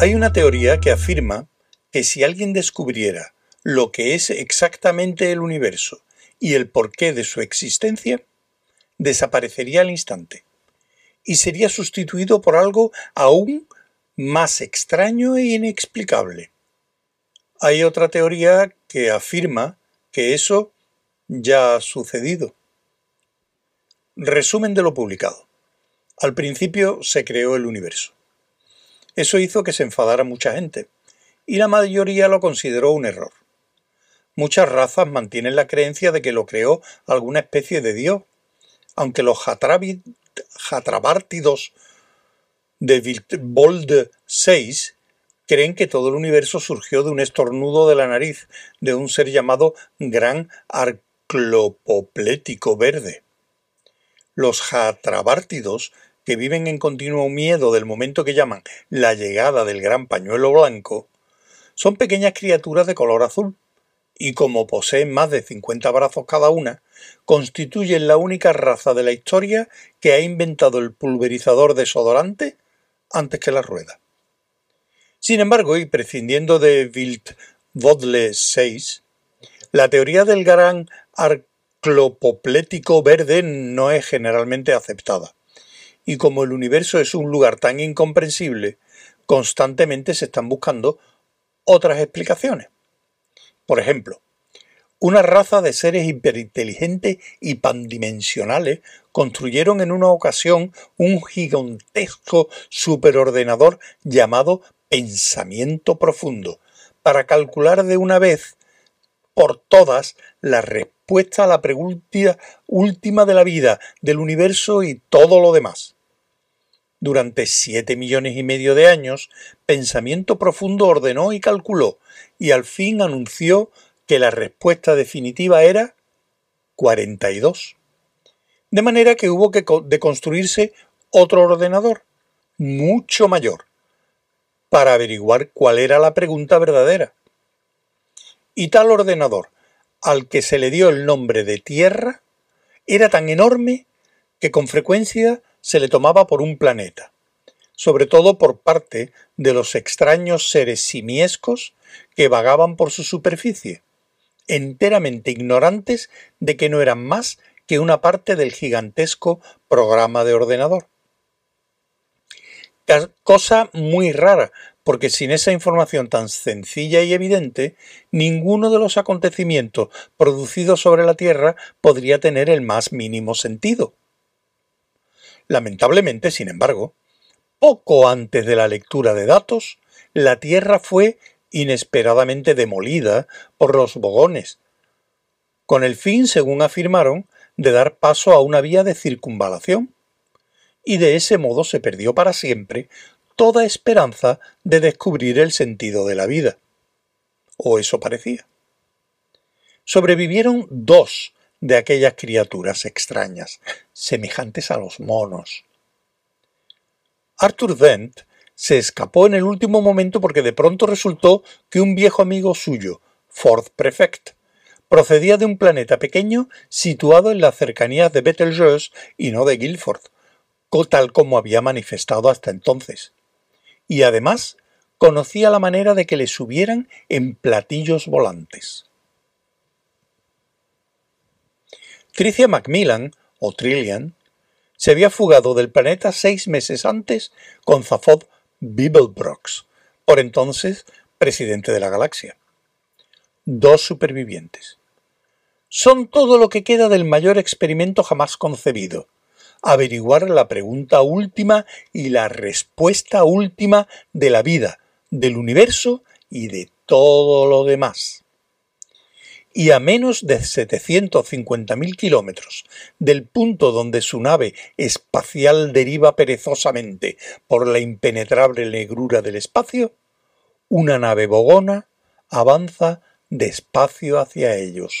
Hay una teoría que afirma que si alguien descubriera lo que es exactamente el universo y el porqué de su existencia, desaparecería al instante y sería sustituido por algo aún más extraño e inexplicable. Hay otra teoría que afirma que eso ya ha sucedido. Resumen de lo publicado. Al principio se creó el universo. Eso hizo que se enfadara mucha gente, y la mayoría lo consideró un error. Muchas razas mantienen la creencia de que lo creó alguna especie de dios, aunque los jatrabártidos de Viltbold VI creen que todo el universo surgió de un estornudo de la nariz de un ser llamado Gran Arclopoplético Verde. Los jatrabártidos que viven en continuo miedo del momento que llaman la llegada del gran pañuelo blanco, son pequeñas criaturas de color azul, y como poseen más de 50 brazos cada una, constituyen la única raza de la historia que ha inventado el pulverizador desodorante antes que la rueda. Sin embargo, y prescindiendo de Wild Vodle 6, la teoría del gran arclopoplético verde no es generalmente aceptada y como el universo es un lugar tan incomprensible, constantemente se están buscando otras explicaciones. Por ejemplo, una raza de seres hiperinteligentes y pandimensionales construyeron en una ocasión un gigantesco superordenador llamado pensamiento profundo, para calcular de una vez por todas la respuesta a la pregunta última de la vida, del universo y todo lo demás. Durante siete millones y medio de años, Pensamiento Profundo ordenó y calculó, y al fin anunció que la respuesta definitiva era 42. De manera que hubo que de construirse otro ordenador, mucho mayor, para averiguar cuál era la pregunta verdadera. Y tal ordenador, al que se le dio el nombre de Tierra, era tan enorme que con frecuencia se le tomaba por un planeta, sobre todo por parte de los extraños seres simiescos que vagaban por su superficie, enteramente ignorantes de que no eran más que una parte del gigantesco programa de ordenador. Cosa muy rara, porque sin esa información tan sencilla y evidente, ninguno de los acontecimientos producidos sobre la Tierra podría tener el más mínimo sentido. Lamentablemente, sin embargo, poco antes de la lectura de datos, la Tierra fue inesperadamente demolida por los bogones, con el fin, según afirmaron, de dar paso a una vía de circunvalación, y de ese modo se perdió para siempre toda esperanza de descubrir el sentido de la vida. O eso parecía. Sobrevivieron dos de aquellas criaturas extrañas, semejantes a los monos. Arthur Dent se escapó en el último momento porque de pronto resultó que un viejo amigo suyo, Ford Prefect, procedía de un planeta pequeño situado en las cercanías de Betelgeuse y no de Guilford, tal como había manifestado hasta entonces y además conocía la manera de que le subieran en platillos volantes. Tricia Macmillan, o Trillian, se había fugado del planeta seis meses antes con Zaphod Beeblebrox, por entonces presidente de la galaxia. Dos supervivientes. Son todo lo que queda del mayor experimento jamás concebido, averiguar la pregunta última y la respuesta última de la vida, del universo y de todo lo demás. Y a menos de 750.000 kilómetros del punto donde su nave espacial deriva perezosamente por la impenetrable negrura del espacio, una nave bogona avanza despacio hacia ellos.